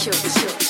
Shook. Shook.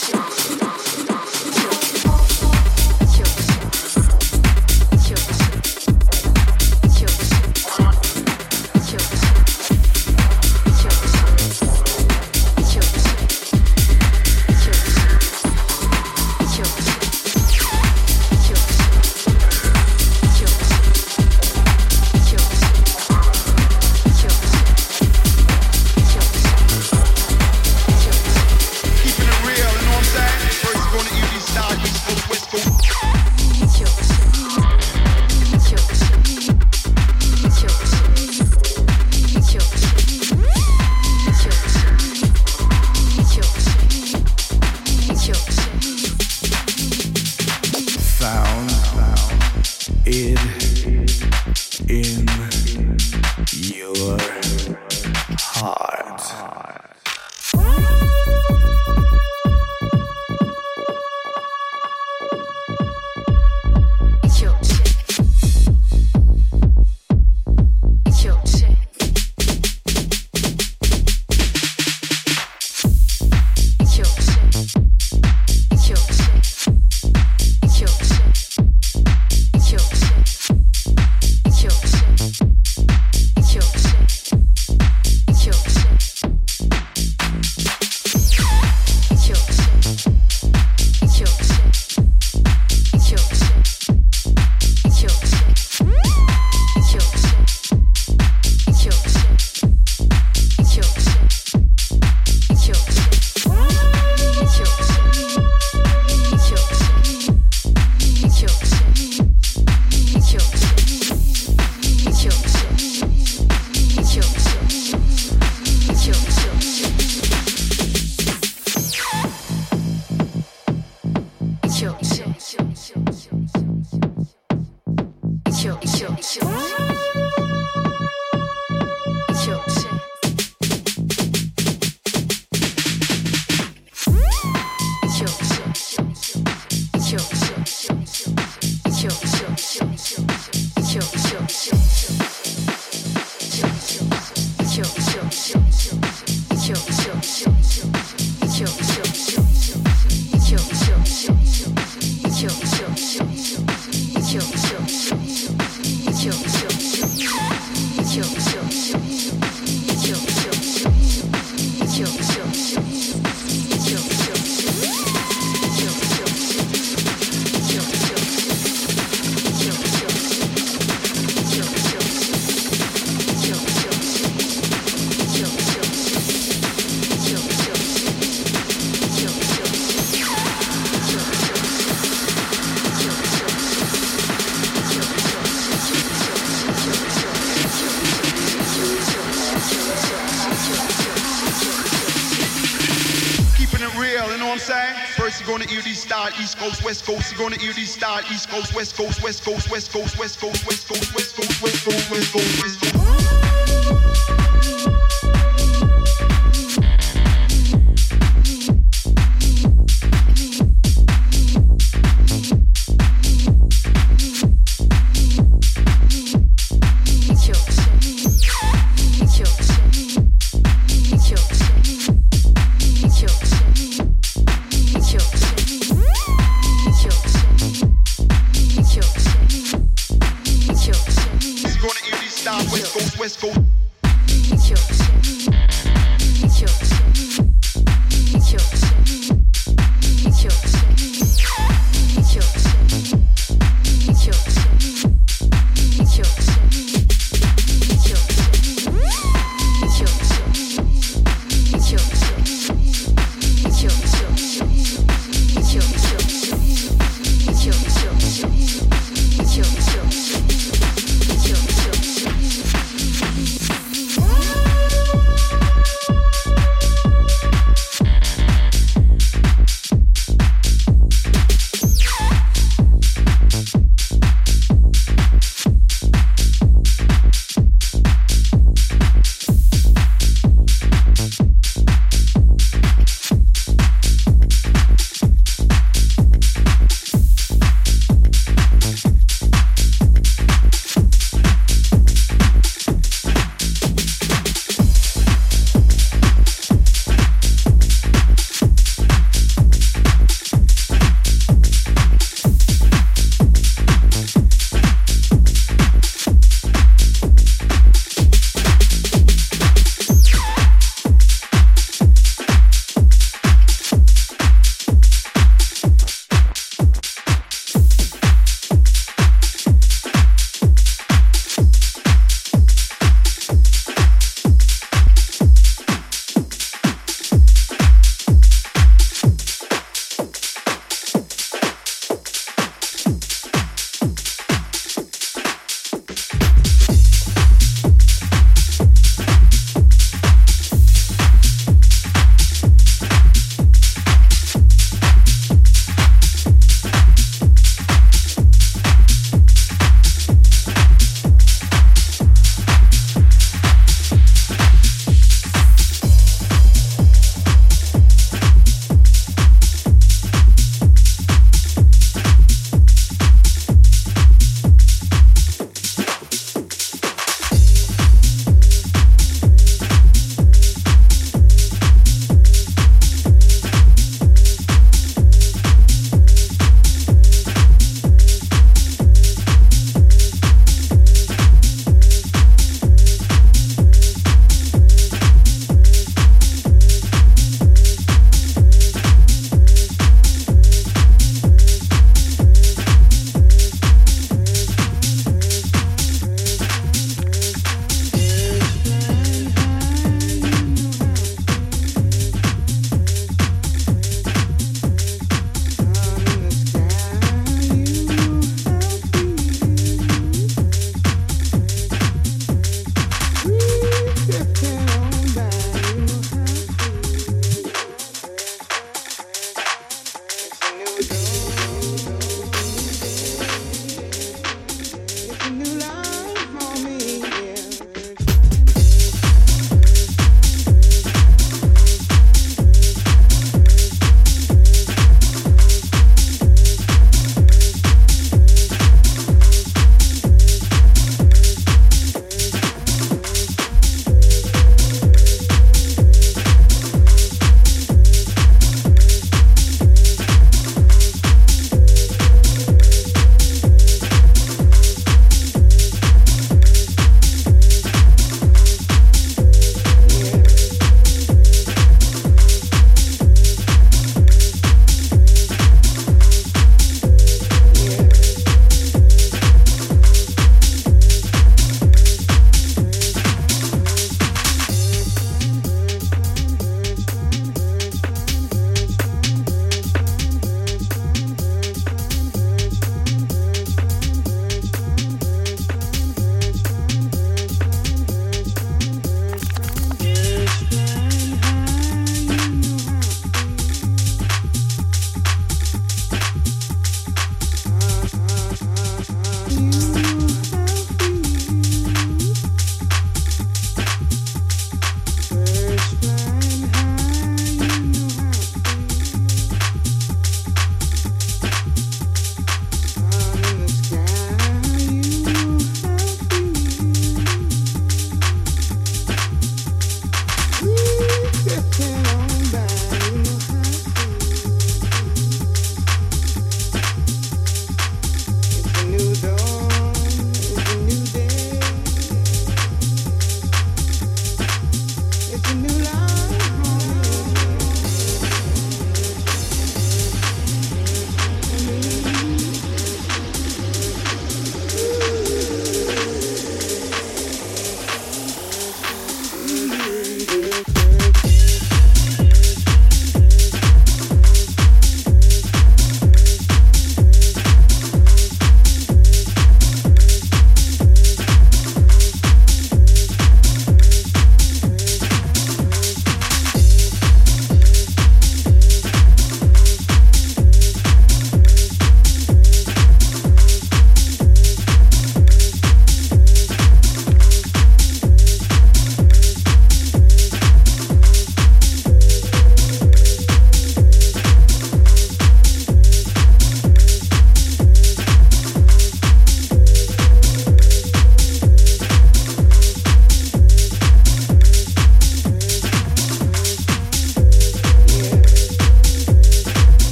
East Coast, West Coast. You're gonna hear these style East Coast, West Coast, West Coast, West Coast, West Coast, West Coast, West Coast, West Coast, West Coast, West Coast.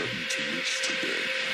Come to reached today.